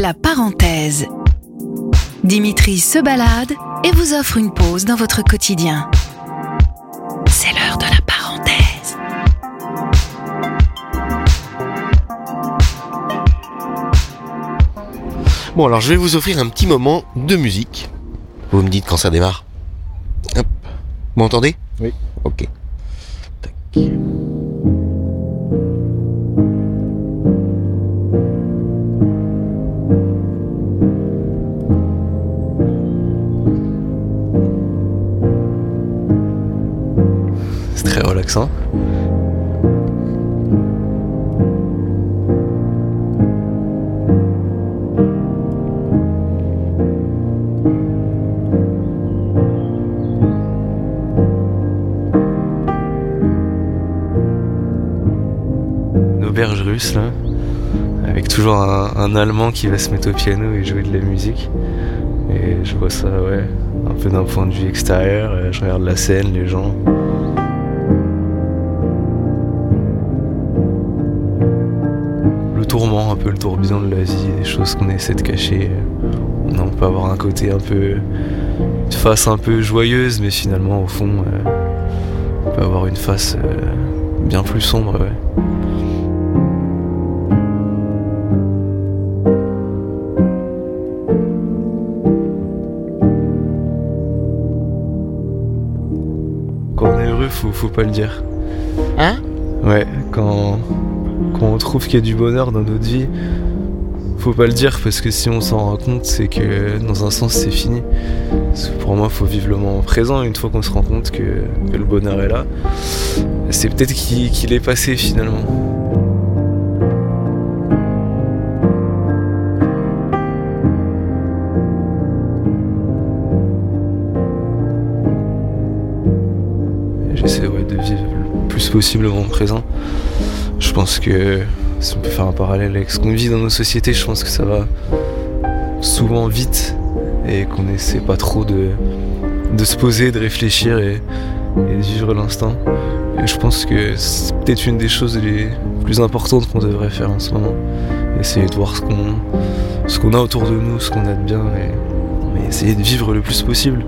La parenthèse. Dimitri se balade et vous offre une pause dans votre quotidien. C'est l'heure de la parenthèse. Bon, alors je vais vous offrir un petit moment de musique. Vous me dites quand ça démarre. Hop. Vous m'entendez? Oui. Ok. Tac. Une auberge russe là, avec toujours un, un Allemand qui va se mettre au piano et jouer de la musique. Et je vois ça, ouais, un peu d'un point de vue extérieur. euh, Je regarde la scène, les gens. Peu le tourbillon de la vie, des choses qu'on essaie de cacher. On peut avoir un côté un peu. une face un peu joyeuse, mais finalement, au fond, euh, on peut avoir une face euh, bien plus sombre, ouais. Quand on est heureux, faut, faut pas le dire. Hein? Ouais, quand, quand on trouve qu'il y a du bonheur dans notre vie, faut pas le dire parce que si on s'en rend compte, c'est que dans un sens c'est fini. Pour moi, faut vivre le moment présent. Une fois qu'on se rend compte que, le bonheur est là, c'est peut-être qu'il est passé finalement. J'essaie de vivre le plus possible le moment présent. Je pense que si on peut faire un parallèle avec ce qu'on vit dans nos sociétés, je pense que ça va souvent vite et qu'on n'essaie pas trop de, de se poser, de réfléchir et, de vivre l'instant. Et je pense que c'est peut-être une des choses les plus importantes qu'on devrait faire en ce moment. Essayer de voir ce qu'on ce qu'on a autour de nous, ce qu'on a de bien et essayer de vivre le plus possible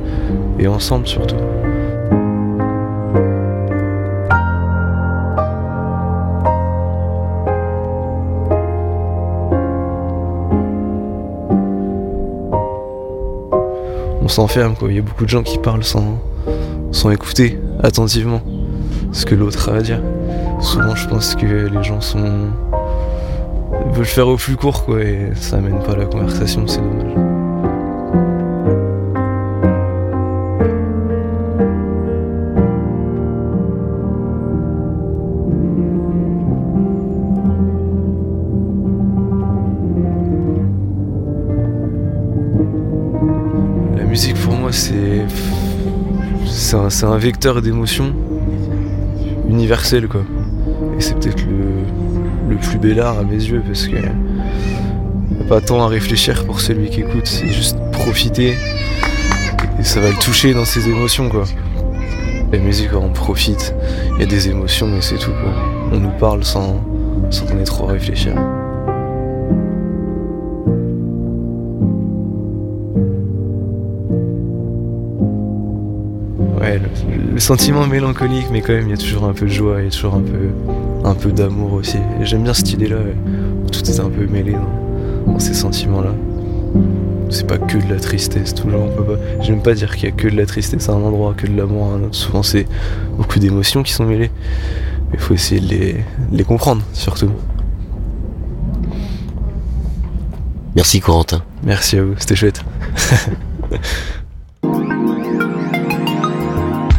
et ensemble surtout. S'enferme quoi. Il y a beaucoup de gens qui parlent sans, écouter attentivement ce que l'autre a à dire. Souvent je pense que les gens sont veulent faire au plus court quoi et ça amène pas la conversation, c'est dommage. Musique pour moi c'est c'est un, vecteur d'émotion universel quoi. Et c'est peut-être le, le plus bel art à mes yeux parce que a pas tant à réfléchir pour celui qui écoute, c'est juste profiter et ça va le toucher dans ses émotions quoi. La musique on profite, il y a des émotions et c'est tout quoi. On nous parle sans, sans qu'on trop à réfléchir. Ouais, le, le sentiment mélancolique, mais quand même, il y a toujours un peu de joie, il y a toujours un peu, un peu d'amour aussi. Et J'aime bien cette idée-là, ouais, où tout est un peu mêlé dans, dans ces sentiments-là. C'est pas que de la tristesse, toujours, on peut pas. J'aime pas dire qu'il y a que de la tristesse à un endroit, que de l'amour à un autre. Souvent, c'est beaucoup d'émotions qui sont mêlées. Mais il faut essayer de les, de les comprendre, surtout. Merci Corentin. Merci à vous, c'était chouette.